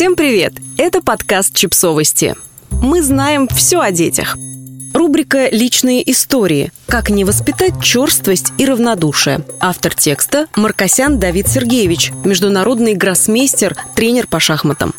Всем привет! Это подкаст «Чипсовости». Мы знаем все о детях. Рубрика «Личные истории. Как не воспитать черствость и равнодушие». Автор текста – Маркосян Давид Сергеевич, международный гроссмейстер, тренер по шахматам.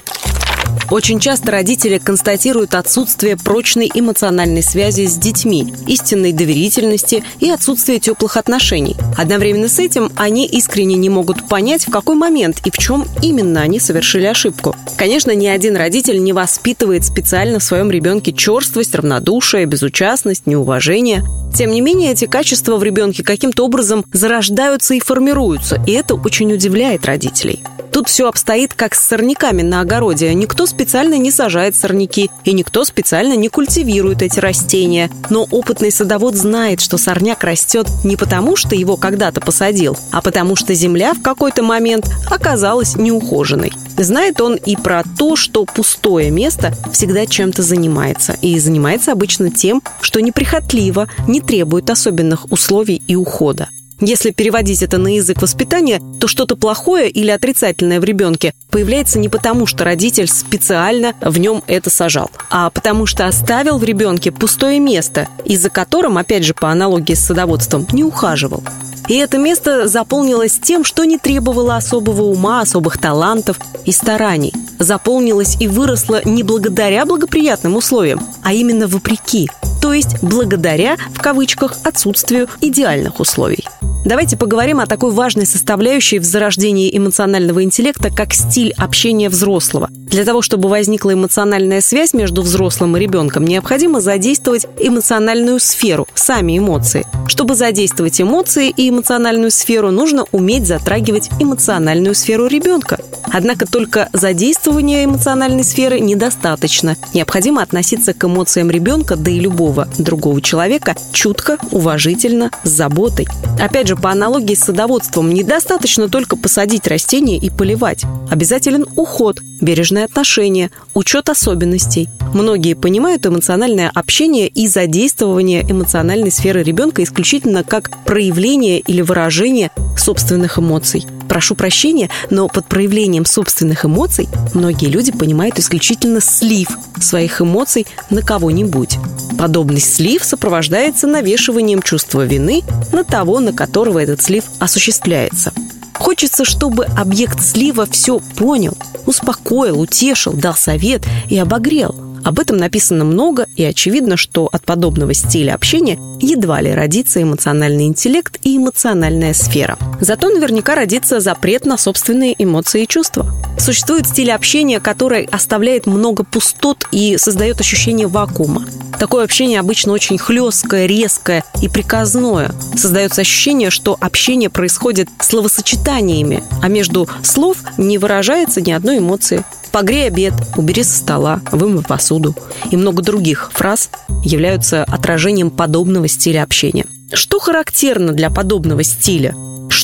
Очень часто родители констатируют отсутствие прочной эмоциональной связи с детьми, истинной доверительности и отсутствие теплых отношений. Одновременно с этим они искренне не могут понять, в какой момент и в чем именно они совершили ошибку. Конечно, ни один родитель не воспитывает специально в своем ребенке черствость, равнодушие, безучастность, неуважение. Тем не менее, эти качества в ребенке каким-то образом зарождаются и формируются, и это очень удивляет родителей. Тут все обстоит как с сорняками на огороде. Никто специально не сажает сорняки, и никто специально не культивирует эти растения. Но опытный садовод знает, что сорняк растет не потому, что его когда-то посадил, а потому что земля в какой-то момент оказалась неухоженной. Знает он и про то, что пустое место всегда чем-то занимается. И занимается обычно тем, что неприхотливо, не требует особенных условий и ухода. Если переводить это на язык воспитания, то что-то плохое или отрицательное в ребенке появляется не потому, что родитель специально в нем это сажал, а потому что оставил в ребенке пустое место, из-за которым, опять же, по аналогии с садоводством, не ухаживал. И это место заполнилось тем, что не требовало особого ума, особых талантов и стараний. Заполнилось и выросло не благодаря благоприятным условиям, а именно вопреки, то есть благодаря, в кавычках, отсутствию идеальных условий. Давайте поговорим о такой важной составляющей в зарождении эмоционального интеллекта, как стиль общения взрослого. Для того, чтобы возникла эмоциональная связь между взрослым и ребенком, необходимо задействовать эмоциональную сферу, сами эмоции. Чтобы задействовать эмоции и эмоциональную сферу, нужно уметь затрагивать эмоциональную сферу ребенка. Однако только задействование эмоциональной сферы недостаточно. Необходимо относиться к эмоциям ребенка, да и любого другого человека, чутко, уважительно, с заботой. Опять же, по аналогии с садоводством, недостаточно только посадить растения и поливать. Обязателен уход, бережное отношение, учет особенностей. Многие понимают эмоциональное общение и задействование эмоциональной сферы ребенка исключительно как проявление или выражение собственных эмоций. Прошу прощения, но под проявлением собственных эмоций многие люди понимают исключительно слив своих эмоций на кого-нибудь. Подобный слив сопровождается навешиванием чувства вины на того, на которого этот слив осуществляется. Хочется, чтобы объект слива все понял, успокоил, утешил, дал совет и обогрел – об этом написано много, и очевидно, что от подобного стиля общения едва ли родится эмоциональный интеллект и эмоциональная сфера. Зато наверняка родится запрет на собственные эмоции и чувства. Существует стиль общения, который оставляет много пустот и создает ощущение вакуума. Такое общение обычно очень хлесткое, резкое и приказное. Создается ощущение, что общение происходит словосочетаниями, а между слов не выражается ни одной эмоции. «Погрей обед», «Убери со стола», «Вымой посуду» и много других фраз являются отражением подобного стиля общения. Что характерно для подобного стиля?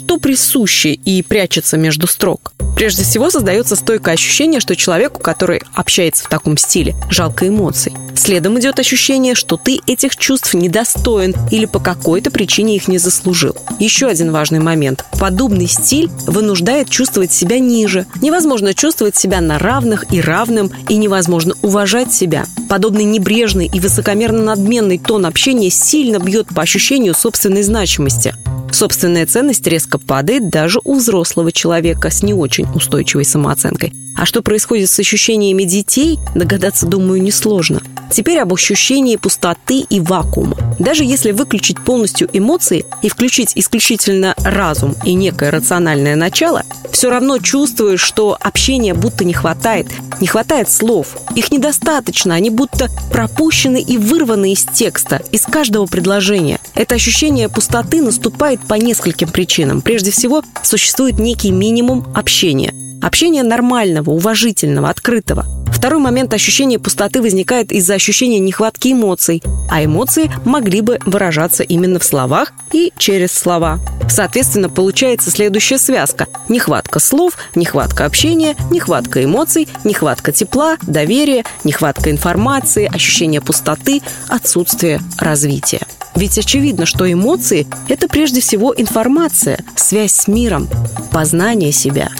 Что присуще и прячется между строк? Прежде всего создается стойкое ощущение, что человеку, который общается в таком стиле, жалко эмоций. Следом идет ощущение, что ты этих чувств недостоин или по какой-то причине их не заслужил. Еще один важный момент. Подобный стиль вынуждает чувствовать себя ниже. Невозможно чувствовать себя на равных и равным, и невозможно уважать себя. Подобный небрежный и высокомерно надменный тон общения сильно бьет по ощущению собственной значимости. Собственная ценность резко падает даже у взрослого человека с не очень устойчивой самооценкой. А что происходит с ощущениями детей, догадаться, думаю, несложно. Теперь об ощущении пустоты и вакуума. Даже если выключить полностью эмоции и включить исключительно разум и некое рациональное начало, все равно чувствуешь, что общения будто не хватает. Не хватает слов. Их недостаточно, они будто пропущены и вырваны из текста, из каждого предложения. Это ощущение пустоты наступает по нескольким причинам. Прежде всего, существует некий минимум общения. Общение нормального, уважительного, открытого. Второй момент ощущения пустоты возникает из-за ощущения нехватки эмоций, а эмоции могли бы выражаться именно в словах и через слова. Соответственно, получается следующая связка. Нехватка слов, нехватка общения, нехватка эмоций, нехватка тепла, доверия, нехватка информации, ощущение пустоты, отсутствие развития. Ведь очевидно, что эмоции – это прежде всего информация, связь с миром, познание себя –